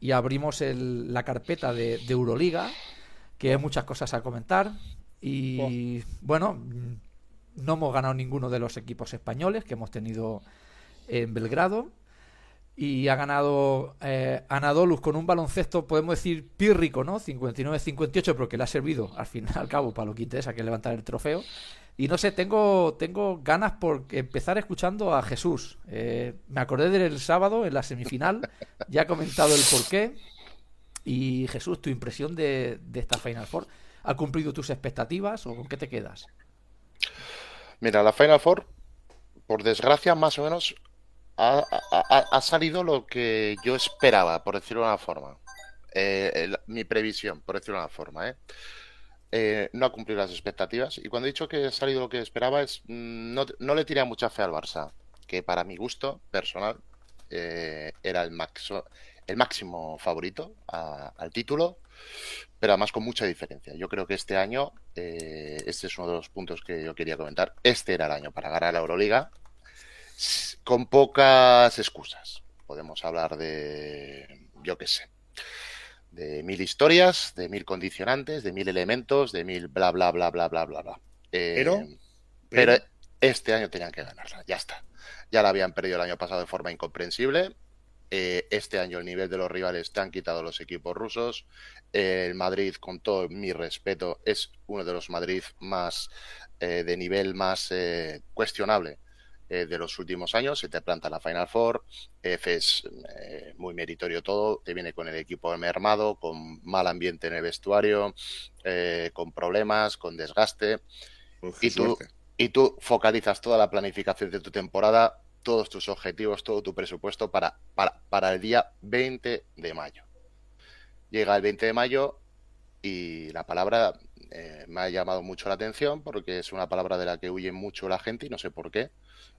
y abrimos la carpeta de, Euroliga, que hay muchas cosas a comentar. Y bueno, no hemos ganado ninguno de los equipos españoles que hemos tenido en Belgrado y ha ganado eh, Anadolus con un baloncesto, podemos decir, pírrico, ¿no? 59-58, pero que le ha servido al fin y al cabo para lo que interesa, que es levantar el trofeo. Y no sé, tengo, tengo ganas por empezar escuchando a Jesús. Eh, me acordé del sábado en la semifinal, ya he comentado el porqué. Y Jesús, tu impresión de, esta Final Four, ¿ha cumplido tus expectativas o con qué te quedas? Mira, la Final Four, por desgracia, más o menos ha, salido lo que yo esperaba, por decirlo de una forma. Eh, mi previsión, por decirlo de una forma. ¿eh? ¿Eh? no ha cumplido las expectativas. Y cuando he dicho que ha salido lo que esperaba, es mm, no, le tiré mucha fe al Barça, que para mi gusto personal eh, era el, el máximo favorito al título, pero además con mucha diferencia. Yo creo que este año, este es uno de los puntos que yo quería comentar, este era el año para ganar la Euroliga con pocas excusas. Podemos hablar de, yo qué sé, de mil historias, de mil condicionantes, de mil elementos, de mil bla, bla, bla, bla, bla, bla, bla. Eh, pero, pero, este año tenían que ganarla, ya está. Ya la habían perdido el año pasado de forma incomprensible. Eh, este año el nivel de los rivales te han quitado los equipos rusos. el Madrid, con todo mi respeto, es uno de los Madrid más eh, de nivel más cuestionable eh, de los últimos años, se te planta la Final Four, F es eh, muy meritorio todo, te viene con el equipo mermado, con mal ambiente en el vestuario, eh, con problemas, con desgaste, y, tú, y tú focalizas toda la planificación de tu temporada, todos tus objetivos, todo tu presupuesto para, para, para el día 20 de mayo. Llega el 20 de mayo y la palabra me ha llamado mucho la atención porque es una palabra de la que huye mucho la gente y no sé por qué.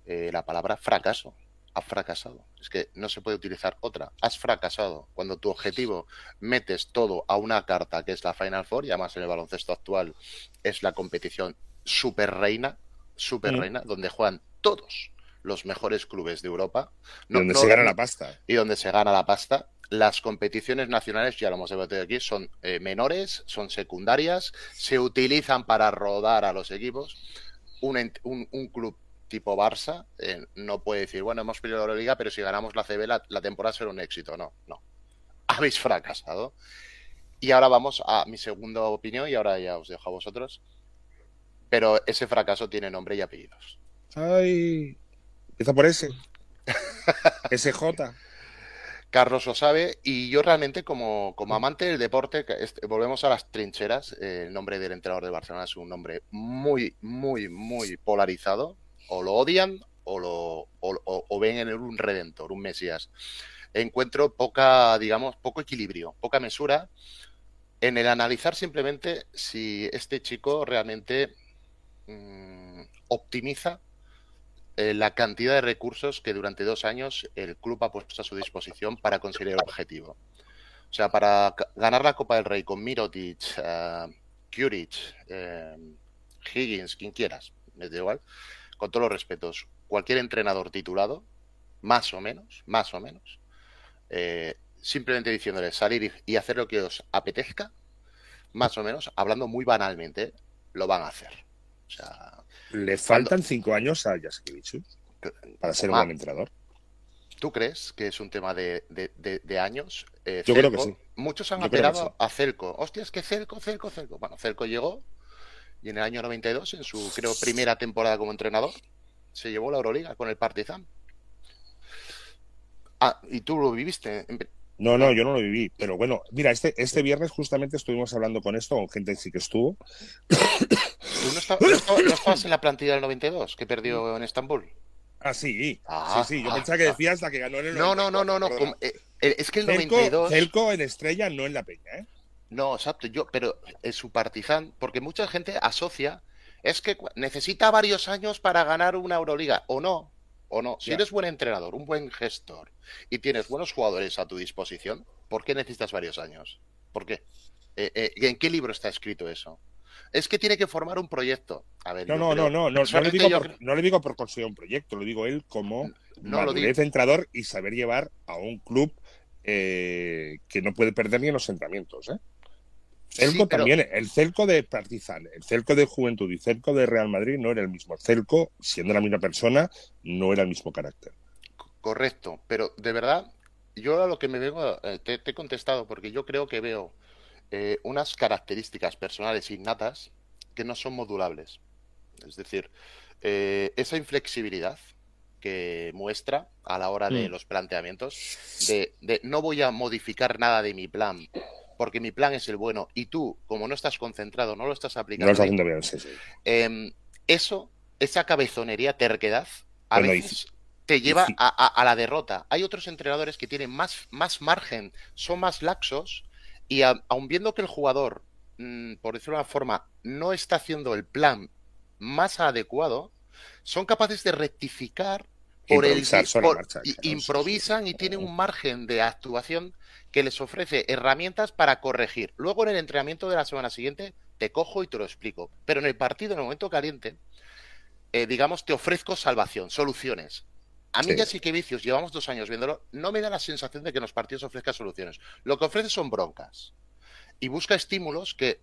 Eh, la palabra fracaso. Has fracasado. Es que no se puede utilizar otra. Has fracasado. Cuando tu objetivo metes todo a una carta que es la Final Four, y además en el baloncesto actual es la competición super reina, super reina, donde juegan todos los mejores clubes de Europa. donde se gana la pasta. Y donde se gana la pasta. Las competiciones nacionales, ya lo hemos debatido aquí, son eh, menores, son secundarias, se utilizan para rodar a los equipos. Un, un, un club tipo Barça eh, no puede decir, bueno, hemos perdido la Euroliga, pero si ganamos la CB la, temporada será un éxito. No, no. Habéis fracasado. Y ahora vamos a mi segunda opinión y ahora ya os dejo a vosotros. Pero ese fracaso tiene nombre y apellidos. Ay, empieza por ese. SJ. Carlos lo sabe y yo realmente como, como amante del deporte, volvemos a las trincheras, el nombre del entrenador de Barcelona es un nombre muy, muy, muy polarizado, o lo odian o, lo, o, ven en él un redentor, un mesías. Encuentro poca, digamos, poco equilibrio, poca mesura en el analizar simplemente si este chico realmente mm, optimiza eh, la cantidad de recursos que durante dos años el club ha puesto a su disposición para conseguir el objetivo. O sea, para ganar la Copa del Rey con Mirotic, uh, Higgins, quien quieras, me da igual, con todos los respetos, cualquier entrenador titulado, más o menos, más o menos, eh, simplemente diciéndole salir y, hacer lo que os apetezca, más o menos, hablando muy banalmente, lo van a hacer. O sea, Le faltan cinco años a Jaskiewicz para ser un buen entrenador. ¿Tú crees que es un tema de, años? Eh, Yo creo que sí. Muchos han apelado a Celco. Hostia, es que Celco, Celco, Celco. Bueno, Celco llegó, y en el año 92, en su creo primera temporada como entrenador, se llevó la Euroliga con el Partizan. Ah, y tú lo viviste. No, no, yo no lo viví. Pero bueno, mira, este, este viernes justamente estuvimos hablando con esto, con gente que sí que estuvo. ¿Tú no, estabas, en la plantilla del 92 que perdió en Estambul? Ah, sí. Ah, sí, sí. Yo ah, pensaba que decías la que ganó en el 92. No, no, no, no. no. Eh, eh, es que el 92. Celco en estrella, no en la peña, ¿eh? No, exacto, yo, pero es su partizan, porque mucha gente asocia, es que necesita varios años para ganar una Euroliga, o no, o no. Si eres buen entrenador, un buen gestor y tienes buenos jugadores a tu disposición, ¿por qué necesitas varios años? ¿Por qué? Eh, eh, ¿En qué libro está escrito eso? Es que tiene que formar un proyecto. A ver, no, no, no, no, no, le digo por, no le digo por conseguir un proyecto, lo digo él como no, lo entrenador y saber llevar a un club eh, que no puede perder ni en los entrenamientos. ¿eh? Celco también, el Celco de Partizan, el Celco de Juventud y Celco de Real Madrid no era el mismo. Celco, siendo la misma persona, no era el mismo carácter. Correcto, pero de verdad, yo a lo que me veo, eh, te, he contestado porque yo creo que veo eh, unas características personales innatas que no son modulables. Es decir, eh, esa inflexibilidad que muestra a la hora de mm. los planteamientos, de, no voy a modificar nada de mi plan porque mi plan es el bueno y tú, como no estás concentrado, no lo estás aplicando. Em, eso, esa cabezonería, terquedad, a veces te lleva a, la derrota. Hay otros entrenadores que tienen más, más margen, son más laxos y aun viendo que el jugador, mm, por decirlo de una forma, no está haciendo el plan más adecuado, son capaces de rectificar por el improvisan y tienen un margen de actuación que les ofrece herramientas para corregir. Luego en el entrenamiento de la semana siguiente te cojo y te lo explico. Pero en el partido, en el momento caliente, eh, digamos, te ofrezco salvación, soluciones. A mí ya sí que vicios, llevamos dos años viéndolo, no me da la sensación de que los partidos ofrezca soluciones. Lo que ofrece son broncas. Y busca estímulos que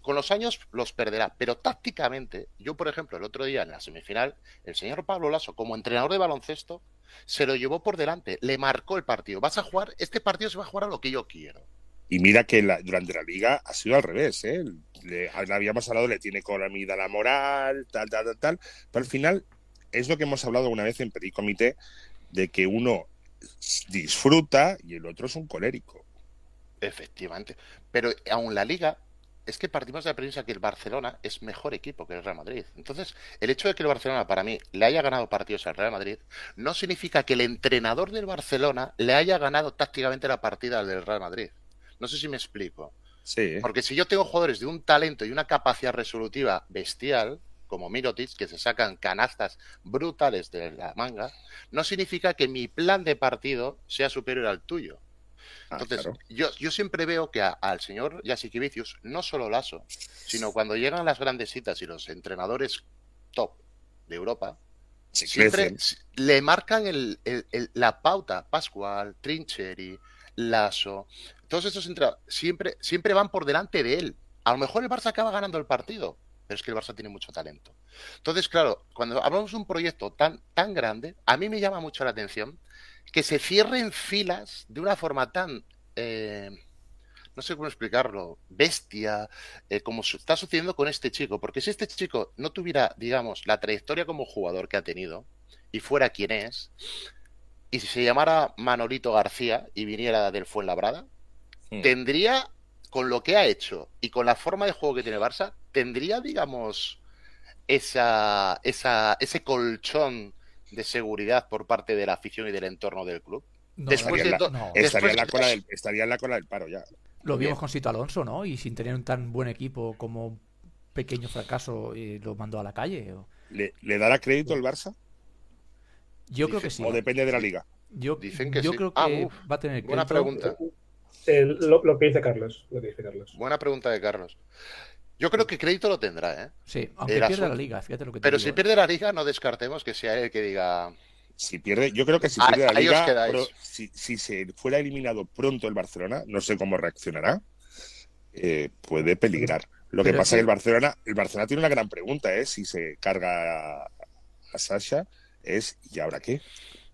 con los años los perderá. Pero tácticamente, yo por ejemplo, el otro día en la semifinal, el señor Pablo Lasso, como entrenador de baloncesto, se lo llevó por delante, le marcó el partido. Vas a jugar, este partido se va a jugar a lo que yo quiero. Y mira que durante la liga ha sido al revés, ¿eh? Le, habíamos hablado, le tiene comida la moral, tal, tal, tal, tal. Pero al final es lo que hemos hablado una vez en Petit Comité, de que uno disfruta y el otro es un colérico. Efectivamente. Pero aún la liga es que partimos de la premisa que el Barcelona es mejor equipo que el Real Madrid. Entonces, el hecho de que el Barcelona, para mí, le haya ganado partidos al Real Madrid, no significa que el entrenador del Barcelona le haya ganado tácticamente la partida al del Real Madrid. No sé si me explico. Sí. Porque si yo tengo jugadores de un talento y una capacidad resolutiva bestial, como Mirotic, que se sacan canastas brutales de la manga, no significa que mi plan de partido sea superior al tuyo. Ah, Entonces, yo, yo siempre veo que al señor Yasikivicius, no solo Lazo, sino cuando llegan las grandes citas y los entrenadores top de Europa, siempre le marcan el, la pauta. Pascual, Trincheri, Lazo, todos estos entrenadores siempre, siempre van por delante de él. A lo mejor el Barça acaba ganando el partido, pero es que el Barça tiene mucho talento. Entonces, claro, cuando hablamos de un proyecto tan, tan grande, a mí me llama mucho la atención que se cierren filas de una forma tan, eh, no sé cómo explicarlo, bestia, eh, como está sucediendo con este chico. Porque si este chico no tuviera, digamos, la trayectoria como jugador que ha tenido y fuera quien es, y si se llamara Manolito García y viniera del Fuenlabrada, tendría, con lo que ha hecho y con la forma de juego que tiene Barça, tendría, digamos, esa, esa, ese colchón de seguridad por parte de la afición y del entorno del club. después estaría, en la cola del, estaría en la cola del paro ya. Lo vimos con Sito Alonso, ¿no? Y sin tener un tan buen equipo como un pequeño fracaso y lo mandó a la calle. ¿Le, dará crédito el Barça? Yo creo que sí. ¿O depende de la liga? Yo, Dicen que yo creo ah, que va a tener crédito. Buena pregunta. lo, que dice Carlos, lo que dice Carlos. Buena pregunta de Carlos. Yo creo que crédito lo tendrá, ¿eh? Sí, aunque pierda la liga, fíjate lo que te Pero si ¿eh? pierde la liga, no descartemos que sea él el que diga. Si pierde, yo creo que si pierde la liga, si, se fuera eliminado pronto el Barcelona, no sé cómo reaccionará, eh, puede peligrar. Lo que pasa es que el Barcelona, el Barcelona tiene una gran pregunta, ¿eh? Si se carga a, a Sasha, es ¿y ahora qué?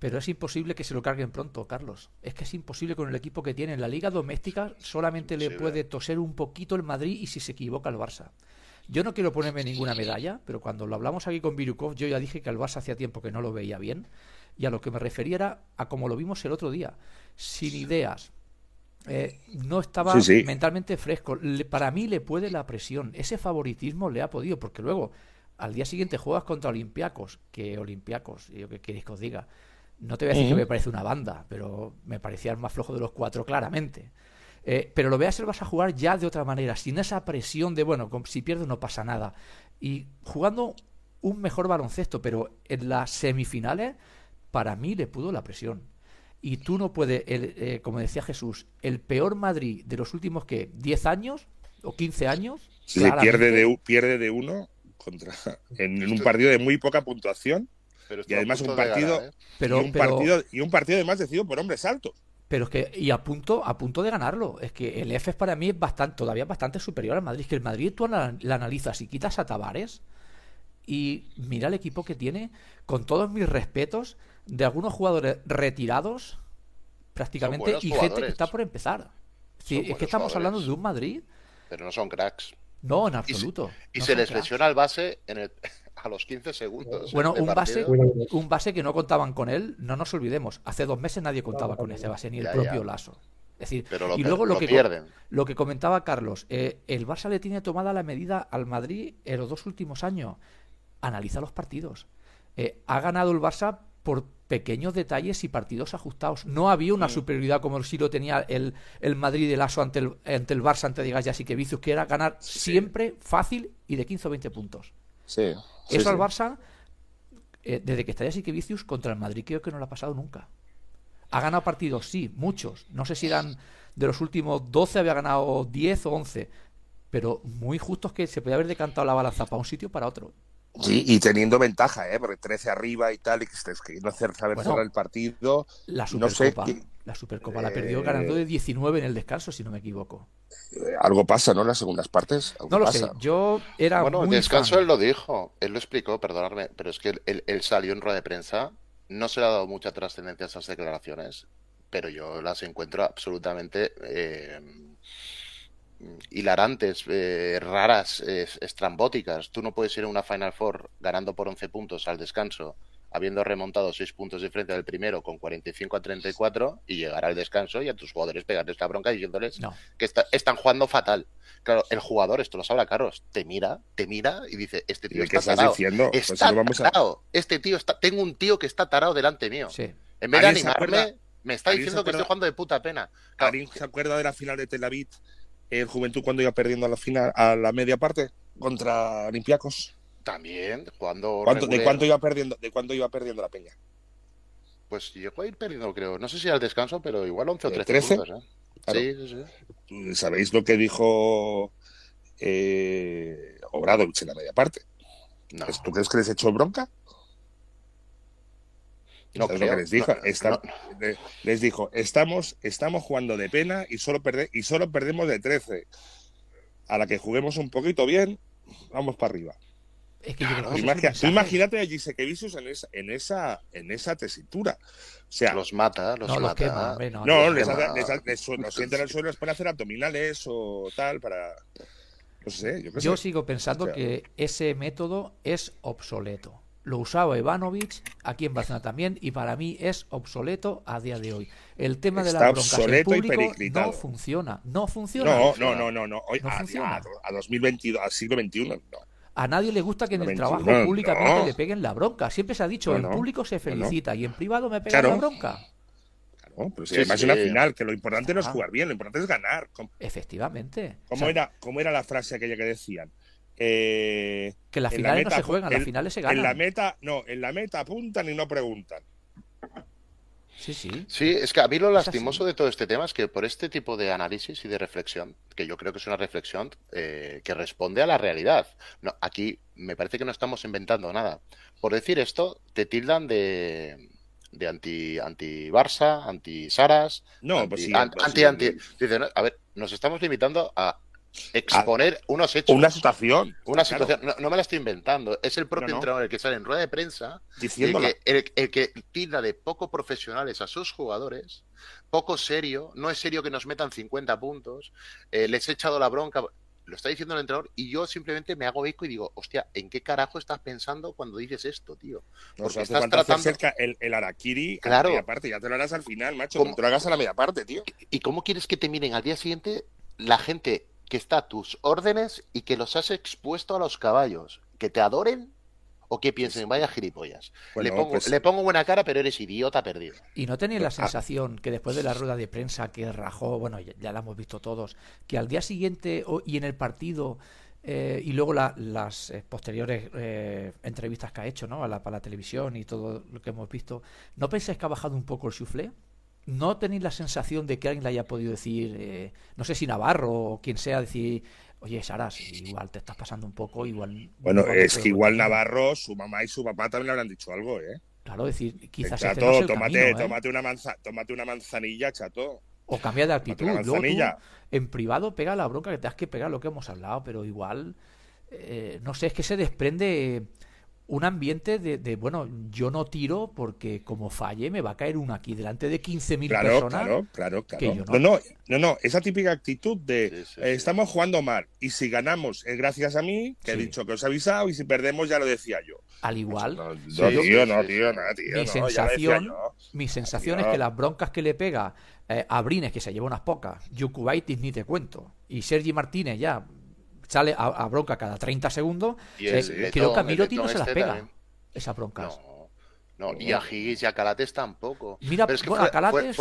Pero es imposible que se lo carguen pronto, Carlos. Es que es imposible con el equipo que tiene. En la liga doméstica solamente le puede toser un poquito el Madrid y si se equivoca el Barça. Yo no quiero ponerme ninguna medalla, pero cuando lo hablamos aquí con Virukov, yo ya dije que al Barça hacía tiempo que no lo veía bien. Y a lo que me refería era a como lo vimos el otro día. Sin ideas. Eh, no estaba mentalmente fresco. para mí le puede la presión. Ese favoritismo le ha podido, porque luego al día siguiente juegas contra Olympiacos, que Olympiacos, yo que queréis que os diga, no te voy a decir que me parece una banda, pero me parecía el más flojo de los cuatro, claramente. Eh, pero lo veas el vas a jugar ya de otra manera, sin esa presión de, bueno, si pierdes no pasa nada. Y jugando un mejor baloncesto, pero en las semifinales, para mí le pudo la presión. Y tú no puedes, eh, como decía Jesús, el peor Madrid de los últimos, que 10 años o 15 años. Se pierde de, pierde de uno contra, en un partido de muy poca puntuación y además un partido, ¿eh? y un partido y un partido además decidido por hombres altos. Pero es que, y a punto, a punto de ganarlo. Es que el EFES para mí es bastante, todavía bastante superior al Madrid. Es que el Madrid tú la, analizas y quitas a Tavares y mira el equipo que tiene, con todos mis respetos, de algunos jugadores retirados prácticamente y gente que está por empezar. es que estamos hablando de un Madrid. Pero no son cracks. No, en absoluto. Y, se, les lesiona el base en el, a los 15 segundos. Bueno, un base, un base que no contaban con él, no nos olvidemos. Hace dos meses nadie contaba con ese base, ni el propio Lasso. Es decir, y luego lo, que, pierden. lo que comentaba Carlos, eh, el Barça le tiene tomada la medida al Madrid en los dos últimos años. Analiza los partidos. Eh, ha ganado el Barça por pequeños detalles y partidos ajustados. No había una superioridad como si lo tenía el, el Madrid de Lasso ante el, ante el Barça, ante Digas y que Vicius, que era ganar siempre fácil y de 15 o 20 puntos. Sí. Eso al Barça, eh, desde que está ya Vicius contra el Madrid, creo que no lo ha pasado nunca. Ha ganado partidos, sí, muchos. No sé si eran de los últimos 12, había ganado 10 o 11. Pero muy justos que se podía haber decantado la balanza para un sitio para otro. Sí, y teniendo ventaja, ¿eh? porque 13 arriba y tal, y que, no hacer saber cerrar el partido. La Supercopa, la Supercopa la perdió ganando de 19 en el descanso, si no me equivoco. Eh, algo pasa, ¿no? En las segundas partes. No lo sé, yo era. Bueno, en descanso él lo dijo, él lo explicó, perdonadme, pero es que él, salió en rueda de prensa, no se le ha dado mucha trascendencia a esas declaraciones, pero yo las encuentro absolutamente. Eh, hilarantes, eh, raras, estrambóticas. Tú no puedes ir a una Final Four ganando por 11 puntos al descanso, habiendo remontado 6 puntos de frente al primero con 45 a 34 y llegar al descanso y a tus jugadores pegarles la bronca diciéndoles que están jugando fatal. Claro, el jugador, esto lo sabe Carlos, te mira, te mira y dice, este tío está tarado. Diciendo? Pues está tarado. Este tío está, tengo un tío que está tarado delante mío. En vez de animarme, me está diciendo que estoy jugando de puta pena. Claro. se acuerda de la final de Tel Aviv el Juventud cuando iba perdiendo a la final, a la media parte contra Olympiacos. También, cuando ¿De cuánto iba perdiendo, de cuánto iba perdiendo la Peña? Pues llegó a ir perdiendo, creo. No sé si al descanso, pero igual 11 o 13, puntos, ¿eh? Sí, sí, sí. ¿Sabéis lo que dijo eh, Obradovich en la media parte? ¿Tú crees que les echó bronca? No les dijo. les dijo, estamos, estamos jugando de pena y solo, y solo perdemos de 13. A la que juguemos un poquito bien, vamos para arriba. Es que imagínate a Gisekevicius en esa, en esa, en esa tesitura. O sea, los mata, los mata. no, les, sienten al suelo, les pone hacer abdominales o tal para. No sé, yo, yo sigo pensando que ese método es obsoleto lo usaba Ivanovich, aquí en Barcelona también, y para mí es obsoleto a día de hoy. El tema de la bronca en público no funciona, no funciona. No, no, no, no, no. Hoy, a, funciona. a, 2022, al siglo XXI, no. A nadie le gusta que en el trabajo públicamente le peguen la bronca. Siempre se ha dicho, en público se felicita y en privado me pegan la bronca. Claro, pero si además es una final, que lo importante no es jugar bien, lo importante es ganar. Efectivamente. ¿Cómo, era, ¿Cómo era la frase aquella que decían? Eh, que las finales no se juegan, las finales se ganan. En la meta, no, en la meta apuntan y no preguntan. Sí, sí. Sí, es que a mí lo lastimoso de todo este tema es que por este tipo de análisis y de reflexión, que yo creo que es una reflexión eh, que responde a la realidad. No, aquí me parece que no estamos inventando nada. Por decir esto, te tildan de, de anti anti Barça, anti Saras, no, anti, pues sí, anti, anti, Dicen, a ver, nos estamos limitando a exponer unos hechos. Una situación. Una situación. No, me la estoy inventando. Es el propio entrenador el que sale en rueda de prensa diciendo que, el, que tilda de poco profesionales a sus jugadores, poco serio, no es serio que nos metan 50 puntos, eh, les he echado la bronca. Lo está diciendo el entrenador y yo simplemente me hago eco y digo, hostia, ¿en qué carajo estás pensando cuando dices esto, tío? Porque estás tratando el, el araquiri claro. a la media parte, ya te lo harás al final, macho, te lo hagas a la media parte, tío. ¿Y cómo quieres que te miren al día siguiente la gente que está a tus órdenes y que los has expuesto a los caballos. Que te adoren o que piensen, vaya gilipollas. le, pongo, pues le pongo buena cara, pero eres idiota perdido. Y no tenía la ah. sensación que después de la rueda de prensa que rajó, bueno, ya, la hemos visto todos, que al día siguiente y en el partido eh, y luego las eh, posteriores eh, entrevistas que ha hecho ¿no? a la, para la televisión y todo lo que hemos visto, ¿no pensáis que ha bajado un poco el soufflé? ¿No tenéis la sensación de que alguien le haya podido decir, eh, no sé si Navarro o quien sea, decir, oye, Saras, igual te estás pasando un poco, igual... Bueno, es que igual Navarro, su mamá y su papá también le habrán dicho algo, ¿eh? Claro, decir, quizás chato, este no es tómate, ¿eh? tómate, una manza, tómate una manzanilla, chato. O cambia de actitud. Luego en privado pega la bronca que te has que pegar lo que hemos hablado, pero igual, eh, no sé, es que se desprende un ambiente de, bueno, yo no tiro porque como falle me va a caer uno aquí delante de 15.000 claro, personas. Claro, claro, claro. no. no. no, no, esa típica actitud de eh, estamos jugando mal y si ganamos es gracias a mí, que he dicho que os he avisado y si perdemos ya lo decía yo. Al igual. No, tío, no, tío, no, tío. Mi sensación, mi sensación es que las broncas que le pega eh, a Brines, que se lleva unas pocas, Yukubaitis ni te cuento, y Sergi Martínez ya sale a, bronca cada 30 segundos, eh, creo que a Miroti no se las este pega. Esas broncas. No, y a Higgins y a Calates tampoco. Mira, Pero es que fue, Calates...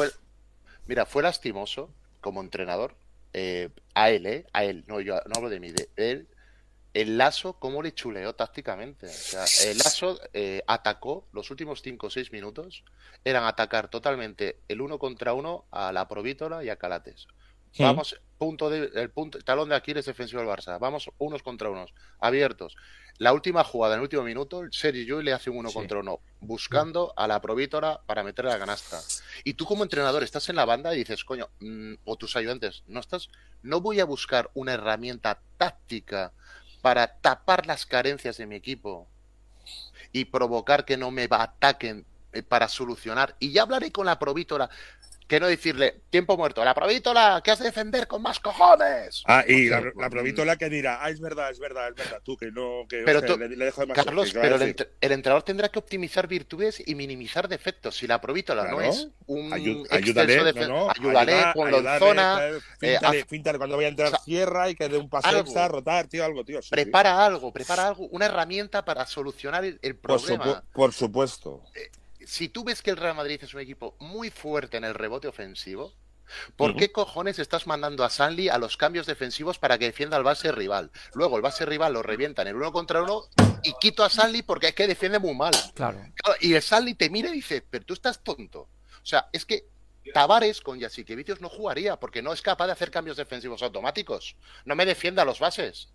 mira, fue lastimoso como entrenador eh, a él, ¿eh? A él, no, yo no hablo de mí, de él. El Lazo, cómo le chuleó tácticamente. O sea, el Lazo eh, atacó los últimos 5 o 6 minutos. Eran atacar totalmente el uno contra uno a la Provítola y a Calates. Vamos, punto de, el punto, talón de Aquiles defensivo del Barça. Vamos unos contra unos, abiertos. La última jugada, en el último minuto, Sergio Llull le hace un uno contra uno, buscando a la provítora para meterle la canasta. Y tú como entrenador estás en la banda y dices, coño, mm, o tus ayudantes, no estás, no voy a buscar una herramienta táctica para tapar las carencias de mi equipo y provocar que no me ataquen eh, para solucionar. Y ya hablaré con la provítora que no decirle tiempo muerto. La provítola, que has de defender con más cojones. Ah, y la, la, provítola que dirá, ah, es verdad, es verdad, es verdad, tú que no. Que, pero le, dejo de más Carlos, pero el, entrenador tendrá que optimizar virtudes y minimizar defectos. Si la provítola no es un ayúdale, no, ayúdale, con la zona. Eh, cuando vaya a entrar cierra y que dé un paso extra, rotar, tío, algo, tío. prepara algo, prepara algo, una herramienta para solucionar el, problema. Por, supuesto. Eh, si tú ves que el Real Madrid es un equipo muy fuerte en el rebote ofensivo, ¿Por qué cojones estás mandando a Sanli a los cambios defensivos para que defienda al base rival? Luego el base rival lo revienta en el uno contra uno y quito a Sanli porque es que defiende muy mal. Claro. Y el Sanli te mira y dice, pero tú estás tonto. O sea, es que Tavares con Yasikevicius no jugaría porque no es capaz de hacer cambios defensivos automáticos. No me defienda a los bases.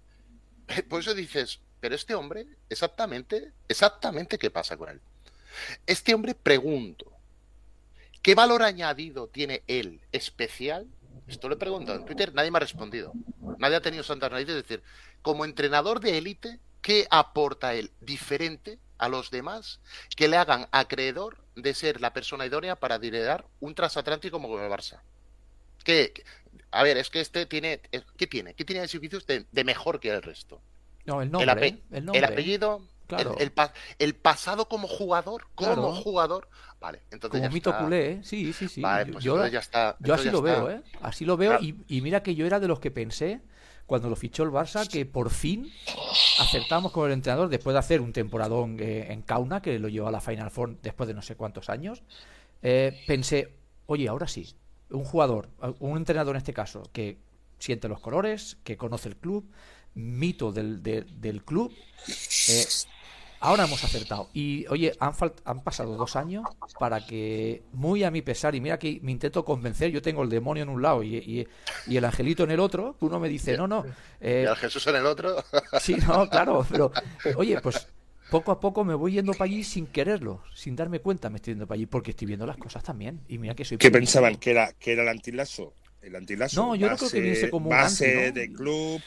Por eso dices, pero este hombre, exactamente, exactamente qué pasa con él. Este hombre, pregunto, ¿qué valor añadido tiene él especial? Esto lo he preguntado en Twitter, nadie me ha respondido. Nadie ha tenido santas narices de decir, como entrenador de élite, ¿qué aporta él diferente a los demás que le hagan acreedor de ser la persona idónea para liderar un transatlántico como el Barça? ¿Qué? A ver, es que este tiene. ¿Qué tiene? ¿Qué tiene de servicios de, mejor que el resto? No, el nombre. el, el apellido, el, pasado como jugador, como jugador. Vale, entonces como mito culé, ¿eh? Sí, sí, sí. Pues yo, ya está. Yo así lo veo, ¿eh? Así lo veo. Y, mira que yo era de los que pensé, cuando lo fichó el Barça, que por fin acertamos con el entrenador después de hacer un temporadón eh, en Kauna, que lo llevó a la Final Four después de no sé cuántos años. Eh, pensé, oye, ahora sí, un jugador, un entrenador en este caso, que siente los colores, que conoce el club, mito del, del club. Eh, ahora hemos acertado. Y oye, han, han pasado dos años para que, muy a mi pesar, y mira que me intento convencer, yo tengo el demonio en un lado y, y, el angelito en el otro, uno me dice, no, no. Eh, ¿Y el Jesús en el otro? sí, no, claro, pero oye, pues poco a poco me voy yendo para allí sin quererlo, sin darme cuenta me estoy yendo para allí, porque estoy viendo las cosas también. Y mira que soy... ¿Qué pensaban? ¿Que era, que era el antilazo? El antilazo. No, yo creo que viene como un base de club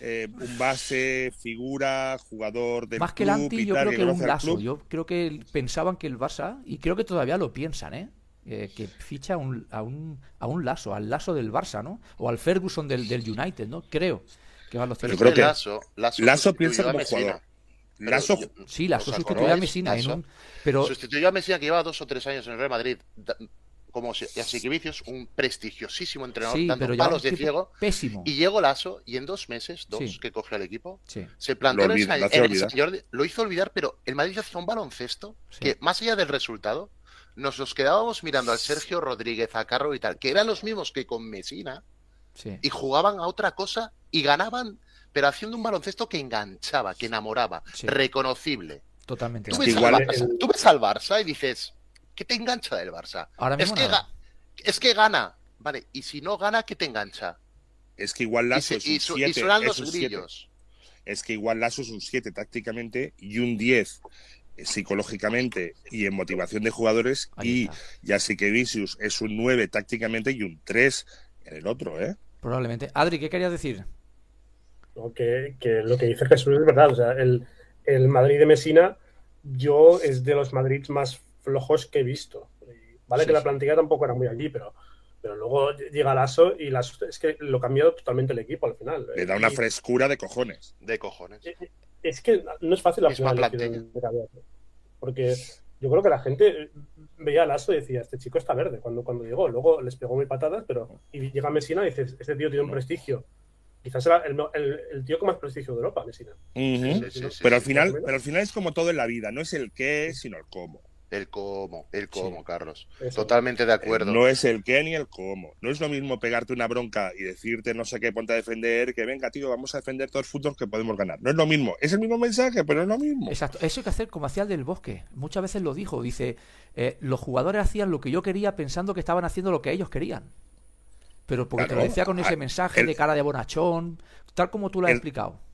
eh, un base, figura, jugador de Más que el anti, yo creo que, un lazo. Yo creo que pensaban que el Barça, y creo que todavía lo piensan, ¿eh? eh que ficha un, a, un, a un lazo, al lazo del Barça, ¿no? O al Ferguson del, del United, ¿no? Creo que van los Pero creo que Lazo, Lazo, piensa como jugador. Lazo, sí, Lazo sustituyó a Messina pero sustituyó a Messina que lleva dos o tres años en el Real Madrid como Vicios, un prestigiosísimo entrenador, dando palos de ciego. Pésimo. Y llegó Lazo y en dos meses, dos que coge al equipo, se planteó lo, en, el, lo hizo olvidar, pero el Madrid hacía un baloncesto que, más allá del resultado, nos los quedábamos mirando al Sergio Rodríguez, a Carro y tal, que eran los mismos que con Mesina, y jugaban a otra cosa y ganaban, pero haciendo un baloncesto que enganchaba, que enamoraba, reconocible. Totalmente. Tú ves, tú ves al Barça y dices, ¿Qué te engancha del Barça? es, que es que gana. Vale, y si no gana, ¿qué te engancha? Es que igual Lazo es un 7. los grillos. Es que igual Lazo es un 7 tácticamente y un 10 psicológicamente y en motivación de jugadores. y ya sí que Vicius es un 9 tácticamente y un 3 en el otro, ¿eh? Probablemente. Adri, ¿qué querías decir? que, lo que dice Jesús es verdad. O sea, el, el Madrid de Messina, yo es de los Madrids más flojos que he visto. Vale que la plantilla tampoco era muy allí, pero, pero luego llega Lasso y las, es que lo cambió totalmente el equipo al final. Le da una frescura de cojones. De cojones. Eh, eh, es que no es fácil la final Porque yo creo que la gente veía a Lasso y decía, este chico está verde cuando, cuando llegó. Luego les pegó muy patadas, pero y llega Messina y dices, este tío tiene un prestigio. Quizás era el, tío con más prestigio de Europa, Messina. pero al final, pero al final es como todo en la vida, no es el qué, sino el cómo. El cómo, el cómo, Carlos. Totalmente de acuerdo. No es el qué ni el cómo. No es lo mismo pegarte una bronca y decirte no sé qué, ponte a defender, que venga, tío, vamos a defender todos los fútbol que podemos ganar. No es lo mismo. Es el mismo mensaje, pero es lo mismo. Exacto. Eso hay que hacer como hacía el del bosque. Muchas veces lo dijo. Dice, eh, los jugadores hacían lo que yo quería pensando que estaban haciendo lo que ellos querían. Pero porque te lo decía con ese mensaje de cara de bonachón, tal como tú lo has explicado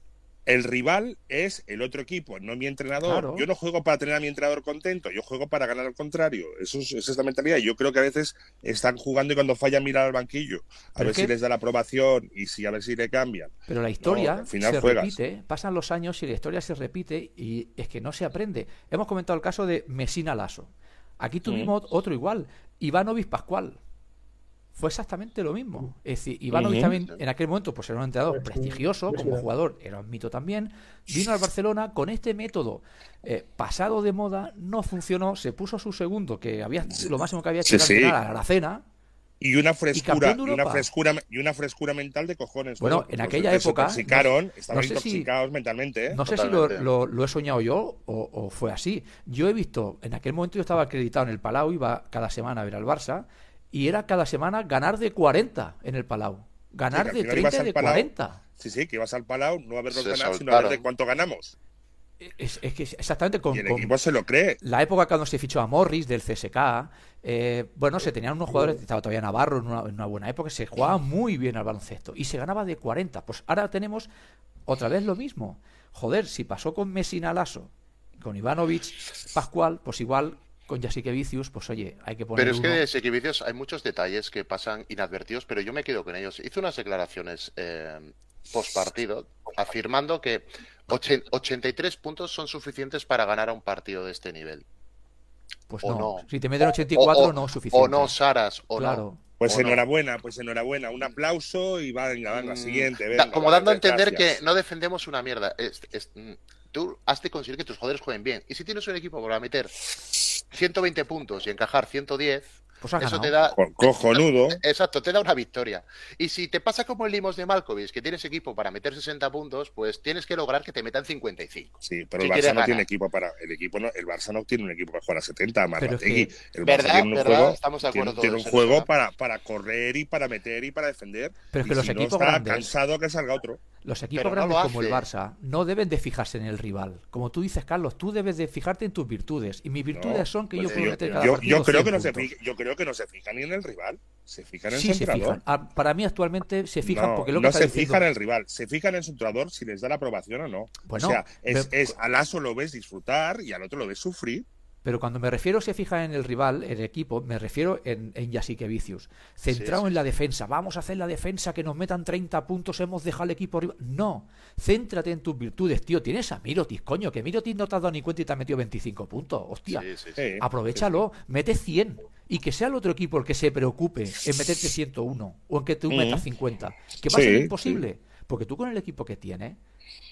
el rival es el otro equipo, no mi entrenador. Yo no juego para tener a mi entrenador contento, yo juego para ganar al contrario. Eso es, esa es la mentalidad. Yo creo que a veces están jugando y cuando fallan mirar al banquillo, a ver si les da la aprobación y si a ver si le cambian. Pero la historia se repite, pasan los años y la historia se repite y es que no se aprende. Hemos comentado el caso de Mesina Lasso. Aquí tuvimos otro igual, Ivanovic Pascual fue exactamente lo mismo. Es decir, Ivanovic también en aquel momento pues era un entrenador prestigioso como jugador, era un mito también. Vino al Barcelona con este método eh, pasado de moda, no funcionó, se puso su segundo, que había lo máximo que había hecho era a la cena. Y una frescura, y, una frescura y una frescura mental de cojones. Bueno, en aquella época. Se intoxicaron, estaban intoxicados mentalmente. ¿eh? No sé si lo, he soñado yo o, o, fue así. Yo he visto, en aquel momento yo estaba acreditado en el Palau, iba cada semana a ver al Barça, y era cada semana ganar de 40 en el Palau. Ganar de 30 de 40. Sí, sí, que ibas al Palau no a verlos ganar, sino a ver de cuánto ganamos. Es, que exactamente con, y el equipo se lo cree. La época cuando se fichó a Morris del CSK, eh, bueno, se tenían unos jugadores, estaba todavía Navarro en una, buena época, se jugaba muy bien al baloncesto y se ganaba de 40. Pues ahora tenemos otra vez lo mismo. Joder, si pasó con Messina Lasso, con Ivanovic, Pascual, pues igual con Vicius, pues oye, hay que poner. Pero es que de Vicius hay muchos detalles que pasan inadvertidos, pero yo me quedo con ellos. Hizo unas declaraciones eh, post partido afirmando que 83 puntos son suficientes para ganar a un partido de este nivel. Pues no. Si te meten 84, no es suficiente. O no, Saras, o claro. Pues enhorabuena, pues enhorabuena. Un aplauso y venga, venga, mm, siguiente. como dando a entender que no defendemos una mierda. Mm, tú has de conseguir que tus jugadores jueguen bien. Y si tienes un equipo para meter 120 puntos y encajar 110, pues eso te da. Cojonudo. Exacto, te da una victoria. Y si te pasa como el Limos de Malkovich, que tienes equipo para meter 60 puntos, pues tienes que lograr que te metan 55. Sí, pero el Barça no tiene equipo para. El equipo no, el Barça no tiene un equipo para jugar a 70, más el Barça ¿verdad, tiene un juego, Estamos de acuerdo tiene, un juego para, para correr y para meter y para defender. Pero es que los equipos no está cansado que salga otro. Los equipos grandes como el Barça no deben de fijarse en el rival. Como tú dices, Carlos, tú debes de fijarte en tus virtudes. Y mis virtudes son que yo pues puedo meter cada yo, yo creo que no se yo creo que no se fijan ni en el rival. Se fijan en el centrador. Ah, para mí actualmente se fijan porque lo que no se fijan en el rival, se fijan en el centrador si les da la aprobación o no. o sea, es, es al aso lo ves disfrutar y al otro lo ves sufrir. Pero cuando me refiero se fija en el rival, el equipo, me refiero en, en Yasique Vicius. Centrado en la defensa. Vamos a hacer la defensa, que nos metan 30 puntos, hemos dejado al equipo arriba. No. Céntrate en tus virtudes, tío. Tienes a Mirotis, coño, que Mirotis no te has dado ni cuenta y te ha metido 25 puntos. Hostia. Aprovechalo, mete 100. Y que sea el otro equipo el que se preocupe en meterte 101 o en que tú metas 50. Que va a ser imposible. Porque tú con el equipo que tienes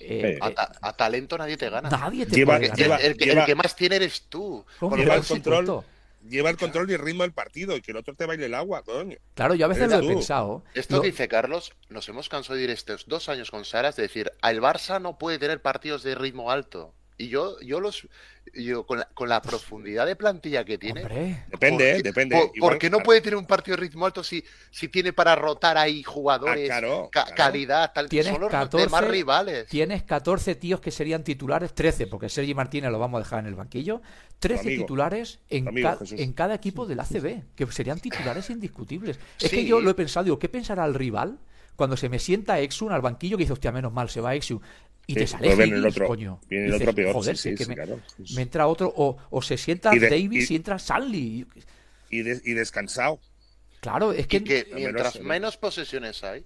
eh, a, talento nadie te gana. Nadie te lleva, el, que más tiene eres tú. Lleva el control. Lleva el control y el ritmo del partido y que el otro te baile el agua, coño. Claro, yo a veces lo he pensado. Esto dice Carlos, nos hemos cansado de ir estos dos años con Saras de decir, el Barça no puede tener partidos de ritmo alto. Y yo, yo los yo con la, con la profundidad de plantilla que tiene. depende, eh, depende. Por, qué no puede tener un partido de ritmo alto si, si tiene para rotar ahí jugadores, ah, calidad, tal? Tienes son los 14, demás rivales. Tienes 14 tíos que serían titulares, 13, porque Sergi Martínez lo vamos a dejar en el banquillo. 13 titulares en, en, cada equipo del ACB, que serían titulares indiscutibles. Es que yo lo he pensado, digo, ¿qué pensará el rival? Cuando se me sienta Exun al banquillo que dice, hostia, menos mal, se va Exun. Y te sale el otro, coño. Viene el otro peor. Joder, sí, me, entra otro, o, se sienta Davis y, entra Stanley. Y, y descansado. Claro, es que, mientras menos posesiones hay,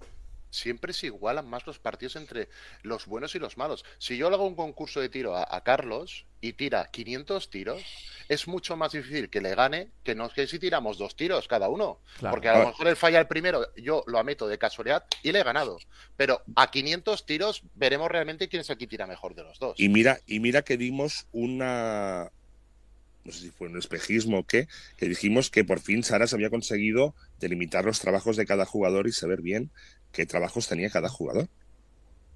siempre se igualan más los partidos entre los buenos y los malos. Si yo le hago un concurso de tiro a, Carlos y tira 500 tiros, es mucho más difícil que le gane que no que si tiramos dos tiros cada uno. Porque a lo mejor él falla el primero, yo lo ameto de casualidad y le he ganado. Pero a 500 tiros veremos realmente quién es el que tira mejor de los dos. Y mira, y mira que dimos una, no sé si fue un espejismo o qué, que dijimos que por fin Saras había conseguido delimitar los trabajos de cada jugador y saber bien qué trabajos tenía cada jugador.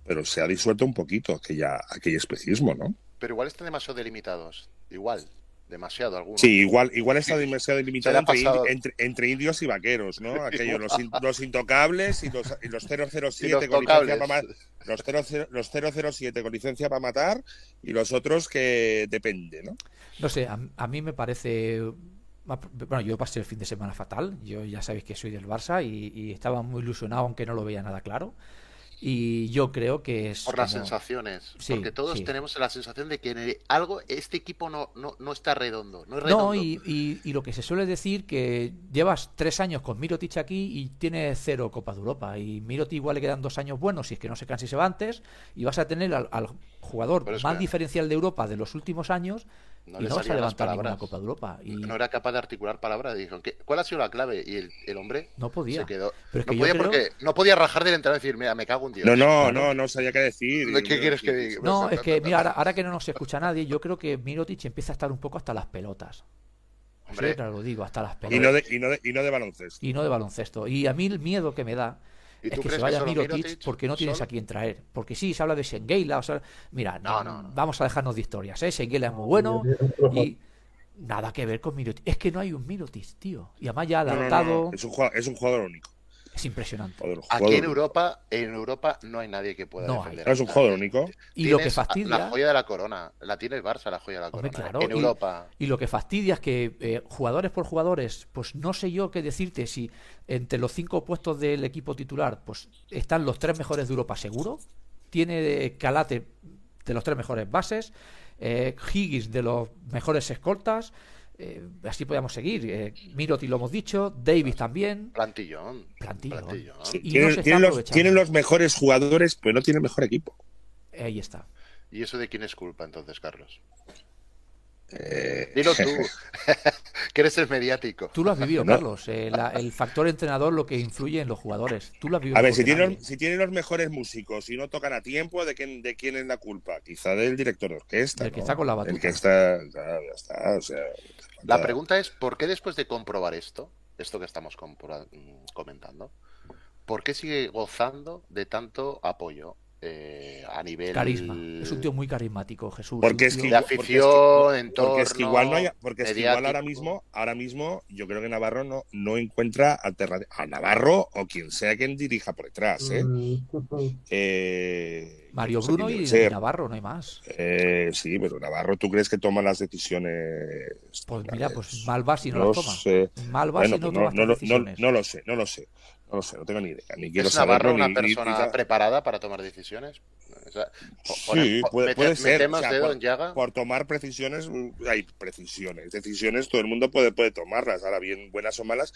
Pero se ha disuelto un poquito aquella, aquel especismo, ¿no? Pero igual están demasiado delimitados. Igual. Demasiado algunos. Sí, igual, igual está demasiado delimitado entre, indios y vaqueros, ¿no? Aquellos, los, intocables y los, y los 007 con licencia para matar. Los, 007 con licencia para matar y los otros que depende, ¿no? No sé, a, mí me parece bueno, yo pasé el fin de semana fatal. Yo ya sabéis que soy del Barça y, estaba muy ilusionado, aunque no lo veía nada claro. Y yo creo que es. Por las sensaciones. porque todos tenemos la sensación de que algo, este equipo no, no, está redondo. No, es redondo. y, y, lo que se suele decir que llevas tres años con Mirotic aquí y tiene cero Copa de Europa. Y Mirotic igual le quedan dos años buenos, si es que no se cansa y se va antes. Y vas a tener al, jugador más diferencial de Europa de los últimos años no y no vas a levantar ninguna Copa de Europa. Y... No era capaz de articular palabras. Dijo, ¿cuál ha sido la clave? Y el, hombre no podía. se quedó. no, podía porque no podía rajar del entrar y decir, mira, me cago en Dios. No, no, no, no sabía qué decir. ¿Qué quieres que diga? No, es que, mira, ahora, que no nos escucha nadie, yo creo que Mirotic empieza a estar un poco hasta las pelotas. Hombre. claro, lo digo, hasta las pelotas. Y no, de, y, no de, y no de baloncesto. Y no de baloncesto. Y a mí el miedo que me da es que se vaya Mirotic, porque no tienes a quién traer. Porque sí, se habla de Shengeila. O sea, mira, no, no, vamos a dejarnos de historias. ¿eh? es muy bueno y nada que ver con Mirotic. Es que no hay un Mirotic, tío. Y además ya adaptado. es, un jugador, es un jugador único. Es impresionante. Aquí en Europa, en Europa no hay nadie que pueda defender. Es un jugador único. Y lo que fastidia. La joya de la corona. La tiene el Barça, la joya de la corona. en Europa. Y lo que fastidia es que eh, jugadores por jugadores, pues no sé yo qué decirte si entre los cinco puestos del equipo titular, pues están los tres mejores de Europa seguro. Tiene Calate de los tres mejores bases eh, Higgins de los mejores escoltas. Eh, así podíamos seguir. Eh, Miroti lo hemos dicho, Davis también. Plantillón. Plantillón. tienen, los, mejores jugadores, pero no tienen mejor equipo. Ahí está. ¿Y eso de quién es culpa entonces, Carlos? Eh... Dilo tú, que eres el mediático. Tú lo has vivido, Carlos. Eh, el factor entrenador lo que influye en los jugadores. Tú lo has vivido. A ver, si tienen, si tienen, los mejores músicos y no tocan a tiempo, ¿de quién, de quién es la culpa? Quizá del director de orquesta. El que está con la batuta. El que está. está o sea, la pregunta es: ¿por qué después de comprobar esto, esto que estamos comentando, ¿por qué sigue gozando de tanto apoyo? Eh, a nivel carisma. Es un tío muy carismático Jesús. Porque es que de afición porque es que, igual no hay porque es que igual ahora mismo ahora mismo yo creo que Navarro no no encuentra alternativa. A Navarro o quien sea quien dirija por detrás ¿eh? Mm. eh Mario Bruno y Navarro no hay más. Eh, sí pero Navarro tú crees que toma las decisiones pues mira pues mal va si no, las toma. mal va si no, pues no, no, no lo sé no lo sé no lo sé, no tengo ni idea. Ni quiero ¿Es Navarro una persona preparada para tomar decisiones? sí, puede, ser. por, tomar precisiones, mm, hay precisiones. Decisiones todo el mundo puede, puede tomarlas, ahora bien, buenas o malas.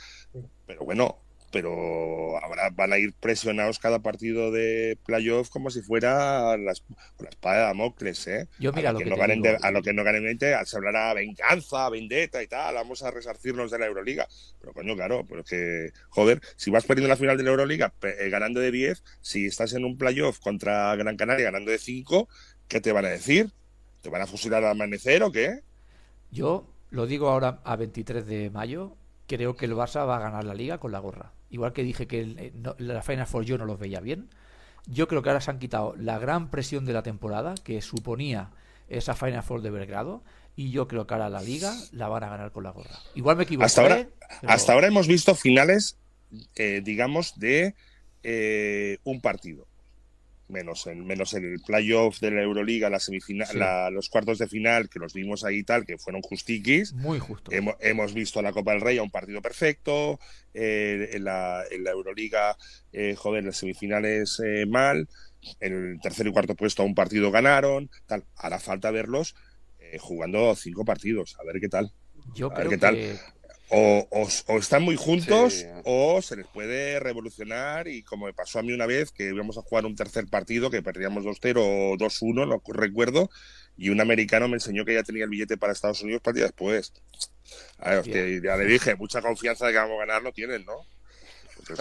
Pero bueno, pero ahora van a ir presionados cada partido de playoff como si fuera la, espada de Damocles, ¿eh? Yo mira a lo, que, no ganen a lo que no ganen se hablará venganza, vendetta y tal, vamos a resarcirnos de la Euroliga. Pero coño, claro, pero que, joder, si vas perdiendo la final de la Euroliga eh, ganando de 10, si estás en un playoff contra Gran Canaria ganando de 5, ¿qué te van a decir? ¿Te van a fusilar al amanecer o qué? Yo lo digo ahora a 23 de mayo, creo que el Barça va a ganar la liga con la gorra igual que dije que eh, la Final Four yo no los veía bien, yo creo que ahora se han quitado la gran presión de la temporada que suponía esa Final Four de Belgrado y yo creo que ahora la liga la van a ganar con la gorra. Igual me equivoco. Hasta ahora, hasta ahora hemos visto finales, eh, digamos, de eh, un partido. Menos en, menos en el playoff de la Euroliga, la semifinal, los cuartos de final, que los vimos ahí y tal, que fueron justiquis. Muy justo. Hemos, visto a la Copa del Rey a un partido perfecto, eh, en, la, en, la, Euroliga, eh, joder, las semifinales eh, mal, en el tercer y cuarto puesto a un partido ganaron, tal. Hará falta verlos jugando cinco partidos, a ver qué tal. Yo creo qué tal. Que o, están muy juntos o se les puede revolucionar y como me pasó a mí una vez que íbamos a jugar un tercer partido que perdíamos 2-0 o 2-1, no recuerdo, y un americano me enseñó que ya tenía el billete para Estados Unidos para después. A ver, ya le dije, mucha confianza de que vamos a ganar no tienen, ¿no? Pues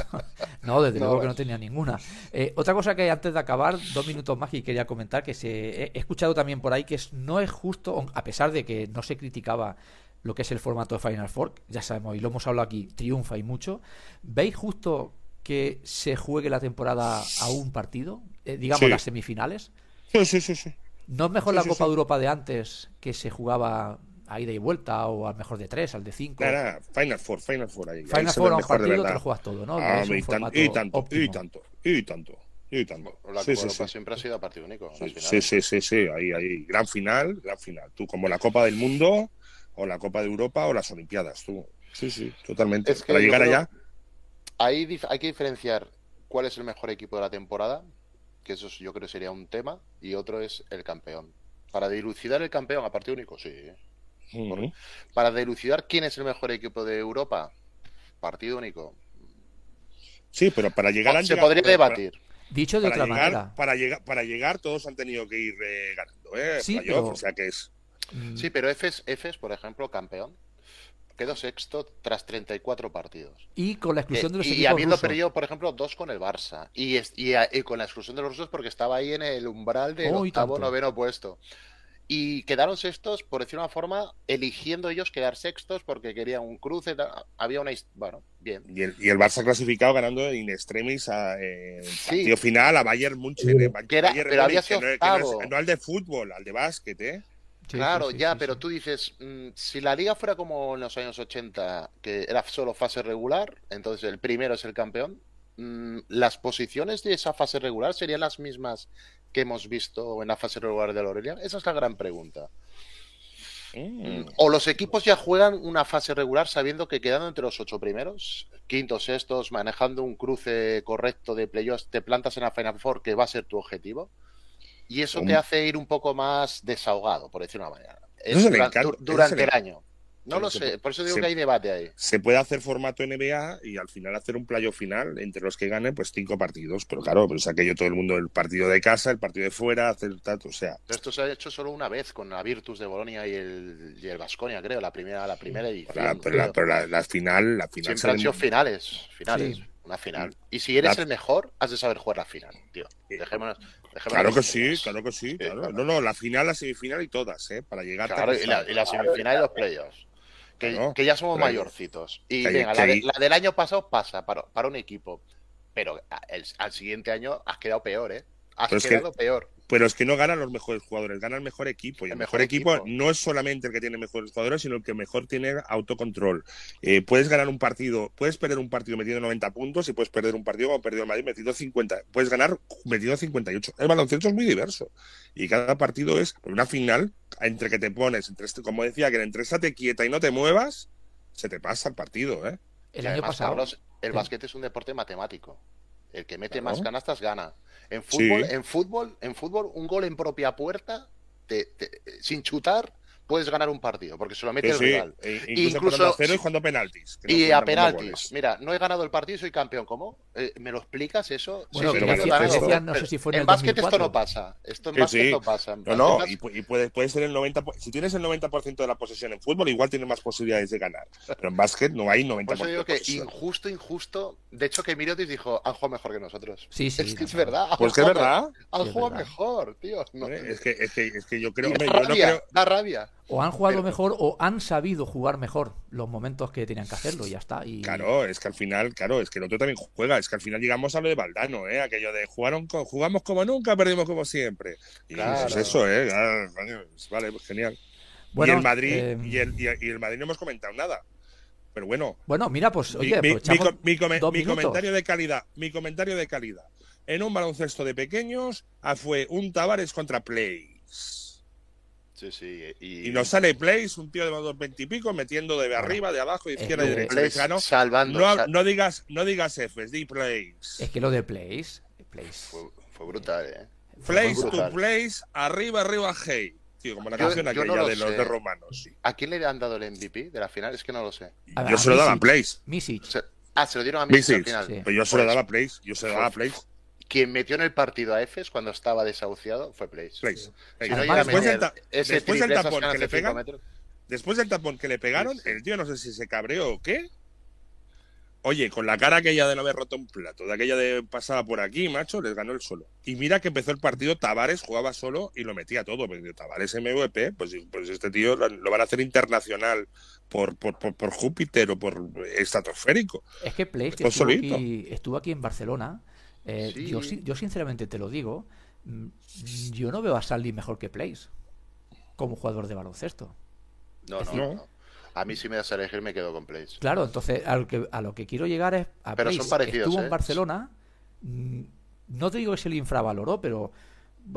no, desde luego que no tenía ninguna. Eh, otra cosa que antes de acabar, dos minutos más y quería comentar, que se, he escuchado también por ahí que no es justo, a pesar de que no se criticaba lo que es el formato de Final Four, ya sabemos y lo hemos hablado aquí, triunfa y mucho. ¿Veis justo que se juegue la temporada a un partido? Eh, digamos las semifinales. Sí, sí, sí, sí. ¿No es mejor la Copa de Europa de antes que se jugaba a ida y vuelta o al mejor de tres, al de cinco? Final Four, Final Four ahí. Final Four a un partido te lo juegas todo, ¿no? Ah, y, tanto, y, tanto, y tanto, y tanto. Y tanto. La Copa Europa siempre ha sido a partido único. Sí, sí, sí, sí, ahí, ahí. Gran final, gran final. Tú, como la Copa del Mundo, o la Copa de Europa o las Olimpiadas, tú. Sí, sí, totalmente. Para llegar allá. Ahí hay que diferenciar cuál es el mejor equipo de la temporada, que eso yo creo sería un tema, y otro es el campeón. Para dilucidar el campeón a partido único, sí. Para dilucidar quién es el mejor equipo de Europa, partido único. Sí, pero para llegar a Se podría debatir. Dicho de otra manera. Para llegar, para llegar, todos han tenido que ir eh, ganando, ¿eh? Sí, pero... O sea que es. Mm. Sí, pero Efes, Efes, por ejemplo, campeón, quedó sexto tras 34 partidos. Y con la exclusión de los Y habiendo perdido, por ejemplo, dos con el Barça. Y, y, con la exclusión de los rusos porque estaba ahí en el umbral del oh, octavo, noveno puesto. Y quedaron sextos, por decir una forma, eligiendo ellos quedar sextos porque querían un cruce. Había una. Bueno, bien. Y el, y el Barça clasificado ganando in extremis a, eh, partido final a Bayern München. Eh, pero había sido no, al de fútbol, al de básquet, ¿eh? claro, ya, pero tú dices, mm, si la liga fuera como en los años 80, que era solo fase regular, entonces el primero es el campeón, mm, las posiciones de esa fase regular serían las mismas que hemos visto en la fase regular de Lorelia. Esa es la gran pregunta. Mm. O los equipos ya juegan una fase regular sabiendo que quedando entre los ocho primeros, quintos, sextos, manejando un cruce correcto de playoffs, te plantas en la Final Four, que va a ser tu objetivo y eso te hace ir un poco más desahogado, por decirlo de una manera. durante, el año. No lo sé, por eso digo que hay debate ahí. Se puede hacer formato NBA y al final hacer un playo final entre los que ganen, pues cinco partidos. Pero claro, pues aquello todo el mundo, el partido de casa, el partido de fuera, hacer tanto, o sea. esto se ha hecho solo una vez con la Virtus de Bolonia y el, y el Vasconia, creo, la primera, la primera edición. pero, la, final, la final. Siempre han sido finales, finales. Una final. Y si eres el mejor, has de saber jugar la final, tío. Dejémonos, claro que sí, claro que sí. Claro. No, no, la final, la semifinal y todas, ¿eh? Para llegar claro, y la, y la, semifinal y los playoffs. Que, que, ya somos mayorcitos. Y venga, la, del año pasado pasa para, para un equipo. Pero al siguiente año has quedado peor, ¿eh? Has quedado peor pero es que no ganan los mejores jugadores, gana el mejor equipo. Y el, mejor, equipo, no es solamente el que tiene mejores jugadores, sino el que mejor tiene autocontrol. Eh, puedes ganar un partido, puedes perder un partido metiendo 90 puntos y puedes perder un partido como perdido el Madrid metiendo 50. Puedes ganar metiendo 58. El baloncesto es muy diverso. Y cada partido es una final entre que te pones, entre este, como decía, que entre estate quieta y no te muevas, se te pasa el partido. ¿eh? El año pasado. el básquet es un deporte matemático. El que mete más canastas gana. En fútbol, en fútbol, en fútbol, un gol en propia puerta, sin chutar, puedes ganar un partido, porque se lo mete el rival. E incluso, a cero y jugando penaltis. Y a penaltis. Mira, no he ganado el partido y soy campeón. ¿Cómo? Eh, ¿Me lo explicas eso? sí, pero no sé si fue en, en básquet esto no pasa. Esto en básquet no pasa. no, no, y, puede, puede, ser el 90%. Si tienes el 90% de la posesión en fútbol, igual tienes más posibilidades de ganar. Pero en básquet no hay 90%. Por eso digo que injusto, injusto. De hecho, que Mirotis dijo, han jugado mejor que nosotros. Sí, sí. Es que es verdad. Pues que es verdad. Han jugado mejor, tío. Es que, es, que, es que yo creo. que Da rabia o han jugado mejor o han sabido jugar mejor los momentos que tenían que hacerlo y ya está. Y... Claro, es que al final, claro, es que el otro también juega, es que al final llegamos a lo de Valdano, ¿eh? aquello de jugaron jugamos como nunca, perdimos como siempre. Y claro. es eso, ¿eh? vale, pues genial. Bueno, y el Madrid, eh, y, el, y, el, Madrid no hemos comentado nada. Pero bueno. Bueno, mira, pues oye, mi, mi, comentario de calidad, mi comentario de calidad. en un baloncesto de pequeños ah, fue un Tavares contra Place. Sí, sí. Y, nos sale Place, un tío de dos veintipico, metiendo de arriba, de abajo, izquierda y derecha. no, salvando. No, digas, no digas Fs, di Place. Es que lo de Place. Fue, brutal, ¿eh? Place to Place, arriba, arriba, hey. Tío, como la canción aquella de los de romanos. ¿A quién le han dado el MVP de la final? Es que no lo sé. yo se lo daba a Place. Misic. Ah, se lo dieron a Misic al final. Pero yo se lo daba a Place. Yo se lo daba a Place quien metió en el partido a Efes cuando estaba desahuciado fue Place. Place. después, del tapón que le pegan, después del tapón que le pegaron, el tío no sé si se cabreó o qué. Oye, con la cara aquella de no haber roto un plato, de aquella de pasada por aquí, macho, les ganó el solo. Y mira que empezó el partido, Tavares jugaba solo y lo metía todo. Tavares MVP, pues, pues este tío lo van a hacer internacional por, por, por, Júpiter o por estratosférico. Es que Place estuvo, aquí, estuvo aquí en Barcelona eh, yo, yo sinceramente te lo digo, mm, yo no veo a Saldi mejor que Place como jugador de baloncesto. No, no, A mí si me das a elegir me quedo con Place. Claro, entonces a lo que, a lo que quiero llegar es a pero son parecidos, estuvo en ¿eh? Barcelona, mm, no te digo que se le infravaloró, pero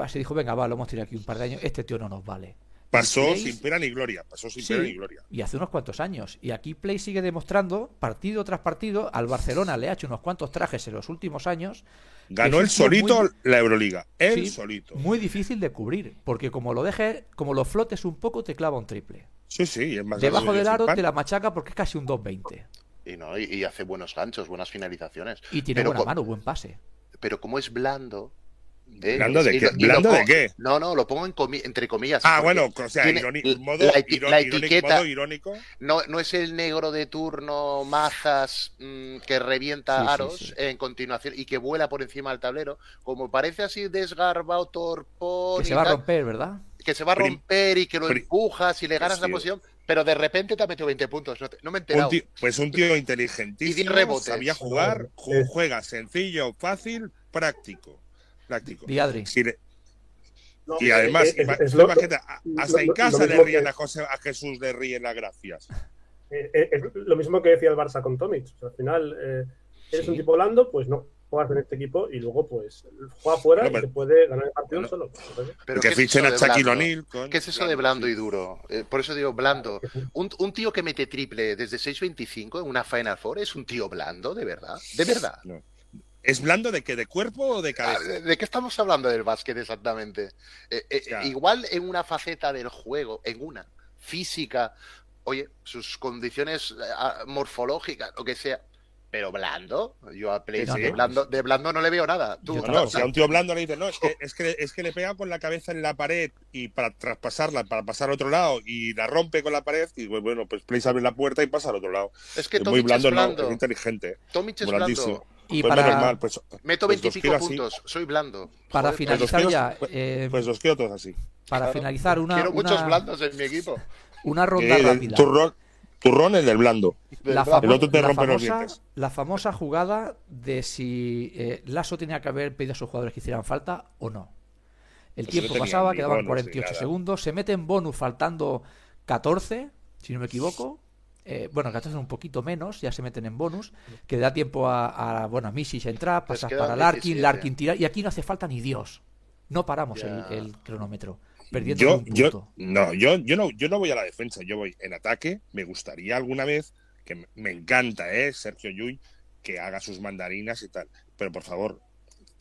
se dijo, venga, va, lo hemos tirado aquí un par de años, este tío no nos vale. Pasó sin pena ni gloria, pasó sin pena ni gloria. Y hace unos cuantos años. Y aquí Play sigue demostrando, partido tras partido, al Barcelona le ha hecho unos cuantos trajes en los últimos años. Ganó el solito la Euroliga, el solito. Muy difícil de cubrir, porque como lo dejes, como lo flotes un poco, te clava un triple. Sí, sí, es más Debajo del aro te la machaca porque es casi un 2-20. Y, no, y, hace buenos ganchos, buenas finalizaciones. Y tiene buena mano, buen pase. Pero como es blando, ¿Blando de qué? ¿Blando de qué? No, no, lo pongo entre comillas. Ah, bueno, o sea, modo, la, etiqueta, irónico. No, no es el negro de turno mazas mm, que revienta aros en continuación y que vuela por encima del tablero. Como parece así desgarbado, torpón. Que se va a romper, ¿verdad? Que se va a romper y que lo empujas y le ganas la posición. Pero de repente te ha metido 20 puntos. No, me he enterado. pues un tío inteligentísimo. Y Sabía jugar. Juega sencillo, fácil, práctico práctico. y además, hasta en casa le ríen a, a Jesús, le ríen las gracias. Eh, eh, es lo mismo que decía el Barça con Tomic. al final, eh, eres un tipo blando, pues no juegas en este equipo y luego pues juega fuera y te puede ganar el partido solo. Pero que fichen a Shaquille O'Neal. ¿Qué es eso de blando y duro? por eso digo blando. Un, un, tío que mete triple desde 6.25 en una Final Four es un tío blando, de verdad. De verdad. No. ¿Es blando de qué? ¿De cuerpo o de cabeza? Ah, ¿De qué estamos hablando del básquet exactamente? Eh, eh, igual en una faceta del juego, en una física, oye, sus condiciones eh, morfológicas, lo que sea, pero blando, yo a Play de, blando, de blando no le veo nada. no, si a un tío blando le dice, no, es que, es que, es que le pega con la cabeza en la pared y para traspasarla, para pasar a otro lado y la rompe con la pared y bueno, pues Play abre la puerta y pasa al otro lado. Es que es muy blando, no, es inteligente. Tomic es blando. Y pues para... Pues, Meto 25 pues puntos, soy blando. Para finalizar ya. Eh, pues los quiero todos así. Para finalizar, una. Quiero muchos blandos en mi equipo. Una ronda rápida. Turrón, turrón el del blando. La, el otro te rompe famosa, los dientes. la famosa jugada de si eh, Lasso tenía que haber pedido a sus jugadores que hicieran falta o no. El tiempo pasaba, quedaban 48 segundos. Se mete en bonus faltando 14, si no me equivoco eh, bueno, gastas un poquito menos, ya se meten en bonus, que da tiempo a, bueno, a Missy entrar, pasas para Larkin, Larkin tirar, y aquí no hace falta ni Dios. No paramos el, cronómetro. Perdiendo yo, un punto. no, yo, yo no, yo no voy a la defensa, yo voy en ataque. Me gustaría alguna vez, que me encanta, ¿eh? Sergio Llull, que haga sus mandarinas y tal. Pero por favor,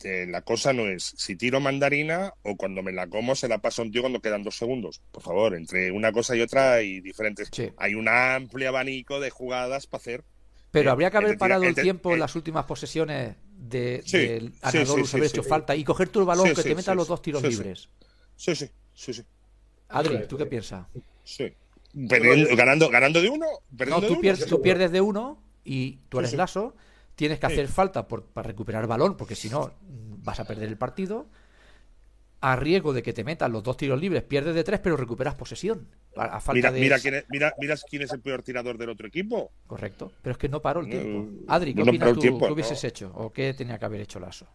la cosa no es si tiro mandarina o cuando me la como se la paso a un tío cuando quedan dos segundos. Por favor, entre una cosa y otra hay diferentes. Hay un amplio abanico de jugadas para hacer. Pero habría que haber parado el, tiempo en las últimas posesiones de, del haber hecho falta y coger tu balón que te metan los dos tiros libres. Sí, sí, sí, sí. Adri, ¿tú qué piensas? Sí. ganando, ganando de uno. No, tú, pierdes, tú pierdes de uno y tú eres lazo tienes que hacer falta para recuperar balón, porque si no vas a perder el partido. A riesgo de que te metan los dos tiros libres, pierdes de tres, pero recuperas posesión. A, falta mira, mira, quién es, mira, quién es el peor tirador del otro equipo. Correcto, pero es que no paró el tiempo. Adri, ¿qué opinas tú? ¿Qué hubieses hecho? ¿O qué tenía que haber hecho Lasso?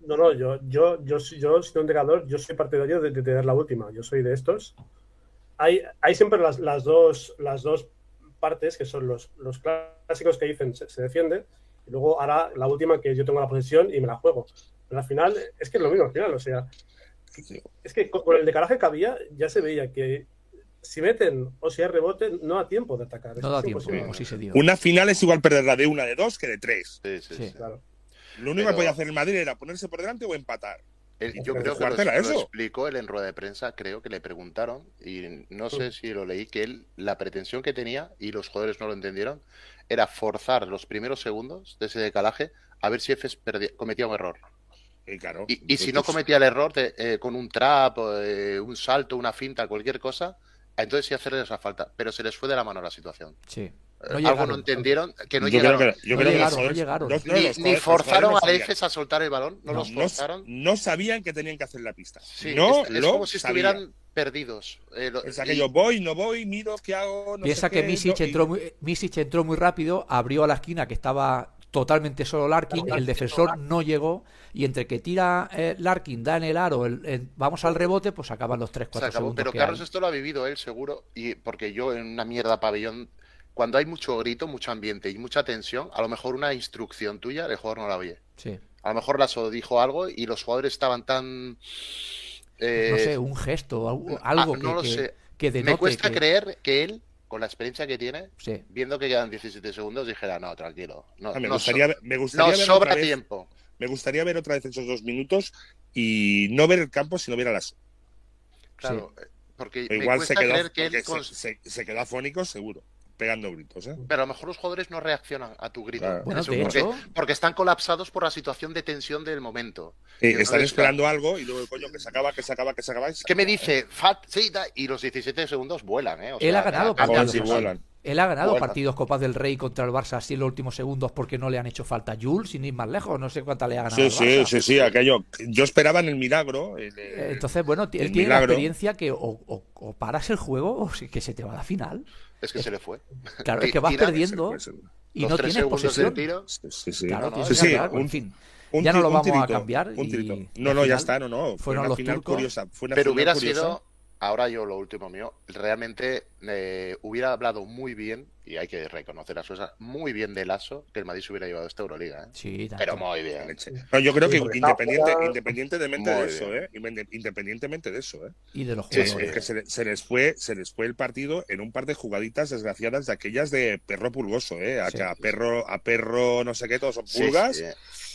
No, no, yo, yo, yo, yo, soy un tirador, yo soy partidario de, de, tener la última. Yo soy de estos. Hay, hay siempre las, las, dos, las dos partes, que son los, los clásicos que dicen se, se defiende, y luego hará la última que yo tengo la posesión y me la juego. En la final es que es lo mismo al final, o sea, es que con el decalaje que había ya se veía que si meten o si hay rebote, no da tiempo de atacar. No da tiempo, como si se dio. Una final es igual perderla de una de dos que de tres. Sí, sí, sí. Claro. Lo único que podía hacer el Madrid era ponerse por delante o empatar. yo creo que lo, lo, explicó él en rueda de prensa, creo que le preguntaron, y no sé si lo leí, que él, la pretensión que tenía, y los jugadores no lo entendieron, era forzar los primeros segundos de ese decalaje a ver si Efes cometía un error. Y, claro, y, si no cometía el error de, eh, con un trap, eh, un salto, una finta, cualquier cosa, entonces sí hacerles la falta. Pero se les fue de la mano la situación. Sí. Eh, algo no entendieron, que no llegaron. ni, forzaron a Efes a soltar el balón, no, los forzaron. No, sabían que tenían que hacer la pista. no, es, como si estuvieran perdidos. es aquello, voy, no voy, miro qué hago. Piensa que Misic, entró muy, entró muy rápido, abrió a la esquina que estaba totalmente solo Larkin, el defensor no llegó y entre que tira eh, Larkin, da en el aro, vamos al rebote, pues acaban los 3-4 segundos. Pero Carlos esto lo ha vivido él seguro, y porque yo en una mierda pabellón, cuando hay mucho grito, mucho ambiente y mucha tensión, a lo mejor una instrucción tuya el jugador no la oye. Sí. A lo mejor Lasso dijo algo y los jugadores estaban tan... Eh, no sé, un gesto, algo ah, que, sé. Me cuesta creer que él con la experiencia que tiene, viendo que quedan 17 segundos, dijera, no, tranquilo. No, ah, me, gustaría, me gustaría, ver sobra tiempo. Me gustaría ver otra vez esos dos minutos y no ver el campo, sino ver a las. Claro, porque igual se quedó, que se quedó afónico, seguro pegando gritos. ¿eh? Pero a lo mejor los jugadores no reaccionan a tu grito. porque, están colapsados por la situación de tensión del momento. están esperando algo y luego, coño, que se acaba, que se acaba, que se acaba. ¿Qué me dice? Fat, y los 17 segundos vuelan. ¿eh? Él ha ganado partidos. Él ha ganado partidos Copas del Rey contra el Barça así en los últimos segundos porque no le han hecho falta. Jules, sin ir más lejos, no sé cuánta le ha ganado. Sí, sí, sí, sí, aquello. Yo esperaba en el milagro. Entonces, bueno, él tiene la experiencia que o, paras el juego o que se te va a la final. Es que se le fue. Claro, es que vas perdiendo y no tienes posesión. Tiro. Sí, sí, Claro, no, sí, sí, en fin. ya no lo vamos a cambiar. Un No, no, ya está, no, no. Fue una final curiosa. Fue una Pero hubiera sido ahora yo lo último mío, realmente eh, hubiera hablado muy bien, y hay que reconocer a Sosa, muy bien de Lazo que el Madrid se hubiera llevado esta Euroliga. ¿eh? Sí, Pero muy bien. yo creo que independiente, independientemente de eso, ¿eh? independientemente de eso, ¿eh? Y de los jugadores. que se, les fue, se les fue el partido en un par de jugaditas desgraciadas de aquellas de perro pulgoso, ¿eh? A, a perro, a perro no sé qué, todos son pulgas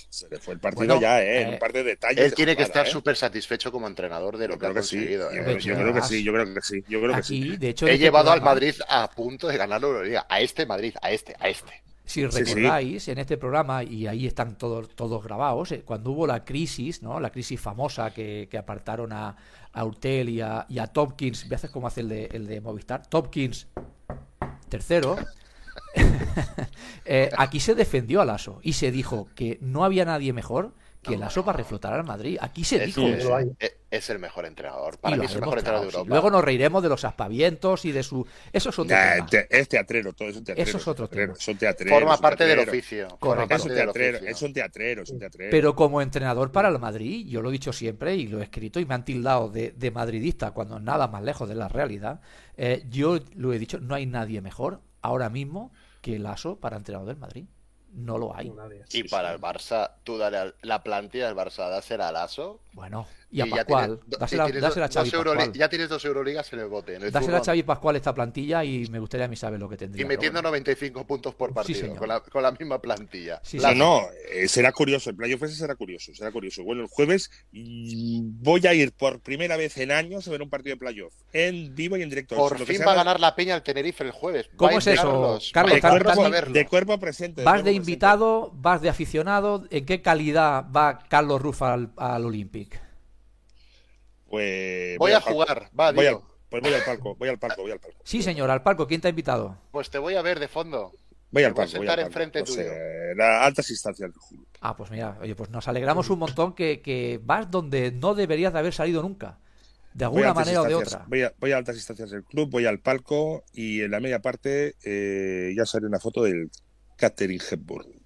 se le fue el partido ya, ¿eh? En un par de detalles. Él tiene que estar ¿eh? súper satisfecho como entrenador de lo que ha conseguido. ¿eh? Yo, creo que sí, yo creo que sí. Yo creo que sí. De hecho, He llevado al Madrid a punto de ganar la Euroliga. A este Madrid, a este, a este. Si recordáis, en este programa, y ahí están todos, todos grabados, eh, cuando hubo la crisis, ¿no? La crisis famosa que, que apartaron a, a Urtel y a, y a Topkins, veces como hace el de, el de Movistar, Topkins tercero, Eh, aquí se defendió al ASO y se dijo que no había nadie mejor que el ASO para reflotar al Madrid. Aquí se dijo Es, el mejor entrenador. Para mí es el mejor entrenador de Europa. Luego nos reiremos de los aspavientos y de su. Eso es otro tema. Es teatrero, todo es un teatrero. Eso es otro tema. Son teatreros. Forma parte del oficio. Correcto. Es un teatrero, es un teatrero, es un teatrero. Pero como entrenador para el Madrid, yo lo he dicho siempre y lo he escrito y me han tildado de, madridista cuando nada más lejos de la realidad. Eh, yo lo he dicho, no hay nadie mejor ahora mismo que el ASO para entrenador del Madrid. No lo hay. Y para el Barça, tú dale la plantilla del Barça, dásela al ASO. Bueno, y a Pascual. dásela, a Xavi Pascual. Ya tienes dos Euroligas en el bote. En dásela a Xavi Pascual esta plantilla y me gustaría a mí saber lo que tendría. Y metiendo 95 puntos por partido, con, la, con, la, misma plantilla. no, no, eh, será curioso. El playoff ese será curioso. Será curioso. Bueno, el jueves voy a ir por primera vez en años a ver un partido de playoff. En vivo y en directo. Por fin va a ganar la Peña el Tenerife el jueves. ¿Cómo es eso, Carlos? De, cuerpo, de cuerpo presente. ¿Vas de invitado? ¿Vas de aficionado? ¿En qué calidad va Carlos Rufa al, al Olympic? Pues. Voy, a jugar, va, voy Pues voy al palco, voy al palco, voy al palco. Sí, señor, al palco. ¿Quién te ha invitado? Pues te voy a ver de fondo. Voy al palco. Voy a sentar enfrente pues, tuyo. Eh, altas instancias del Ah, pues mira, oye, pues nos alegramos un montón que, que vas donde no deberías de haber salido nunca. De alguna manera o de otra. Voy a, voy a, altas instancias del club, voy al palco y en la media parte eh, ya sale una foto del Catherine Hepburn.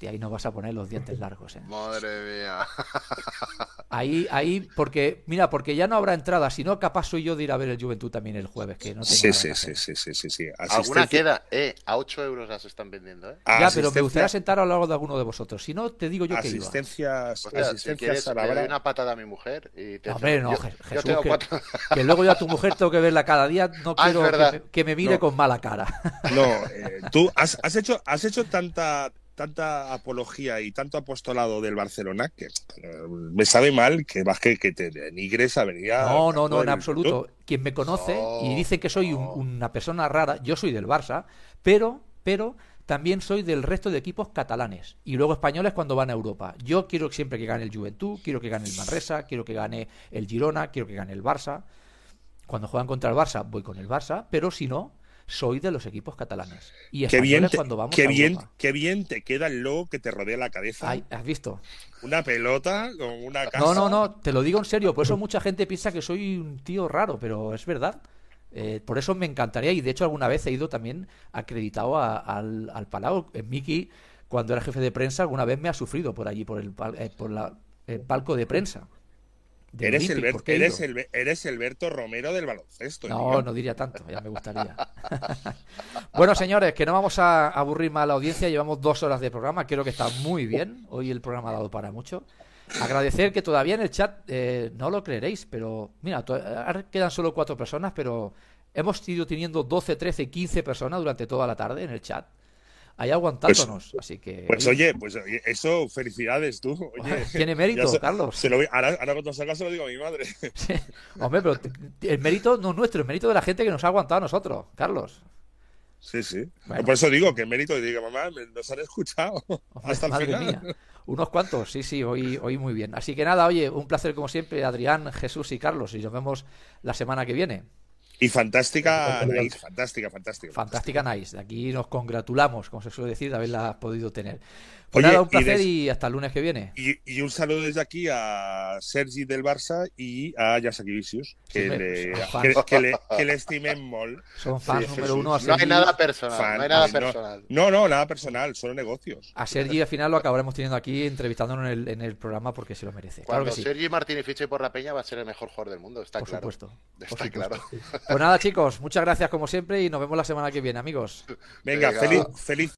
Y ahí no vas a poner los dientes largos. ¿eh? Madre mía. Ahí, ahí, porque, mira, porque ya no habrá entrada, si no, capaz soy yo de ir a ver el Juventud también el jueves. Que no sí, sí, sí, sí, sí, sí, sí, Alguna queda, eh, a 8 euros las están vendiendo, eh. Ya, pero me gustaría sentar a lo largo de alguno de vosotros. Si no, te digo yo que iba. Asistencias, si quieres, le doy una patada a mi mujer y te Hombre, no, Jesús, que, luego yo a tu mujer tengo que verla cada día, no ah, quiero que me, mire con mala cara. No, eh, tú has, has, hecho, has hecho tanta tanta apología y tanto apostolado del Barcelona que eh, me sabe mal que vas que, te denigres a venir No, no, no, en absoluto. Quien me conoce y dice que soy una persona rara, yo soy del Barça, pero, pero también soy del resto de equipos catalanes y luego españoles cuando van a Europa. Yo quiero siempre que gane el Juventud, quiero que gane el Manresa, quiero que gane el Girona, quiero que gane el Barça. Cuando juegan contra el Barça voy con el Barça, pero si no, soy de los equipos catalanes. Y qué bien, cuando vamos qué bien, qué bien te queda el logo que te rodea la cabeza. ¿Has visto? Una pelota con una casa. No, no, no, te lo digo en serio. Por eso mucha gente piensa que soy un tío raro, pero es verdad. Eh, por eso me encantaría, y de hecho alguna vez he ido también acreditado al, al Palau. En Miki, cuando era jefe de prensa, alguna vez me ha sufrido por allí, por el, eh, por la, el palco de prensa. Eres, el, eres, el, eres Berto Romero del baloncesto. No, no diría tanto, ya me gustaría. bueno, señores, que no vamos a aburrir más a la audiencia. Llevamos dos horas de programa, creo que está muy bien. Hoy el programa ha dado para mucho. Agradecer que todavía en el chat, eh, no lo creeréis, pero mira, quedan solo cuatro personas, pero hemos ido teniendo 12, 13, 15 personas durante toda la tarde en el chat ahí aguantándonos. Pues, así que. Pues oye, pues eso, felicidades tú. Tiene mérito, Carlos. Se lo, ahora, ahora cuando salga se lo digo a mi madre. Hombre, pero el mérito no es nuestro, el mérito de la gente que nos ha aguantado a nosotros, Carlos. Sí, sí. Por eso digo que el mérito, y digo, mamá, nos han escuchado hasta el final. Mía. Unos cuantos, sí, sí, hoy, hoy muy bien. Así que nada, oye, un placer como siempre, Adrián, Jesús y Carlos, y nos vemos la semana que viene. Y fantástica Nice, fantástica, fantástica. Fantástica Nice. De aquí nos congratulamos, como se suele decir, de haberla podido tener. Pues nada, un placer y, hasta el lunes que viene. Y, un saludo desde aquí a Sergi del Barça y a Yasaki Vicius, que, le, que, le, que, le, estimen mol. Son fans número uno. A no hay nada personal. no hay nada personal. No, no, nada personal, solo negocios. A Sergi al final lo acabaremos teniendo aquí entrevistándonos en el, en el programa porque se lo merece. Cuando claro que Sergi Martínez fiche por la Peña va a ser el mejor jugador del mundo, está por claro. Supuesto, está claro. Pues nada, chicos, muchas gracias como siempre y nos vemos la semana que viene, amigos. Venga, feliz, feliz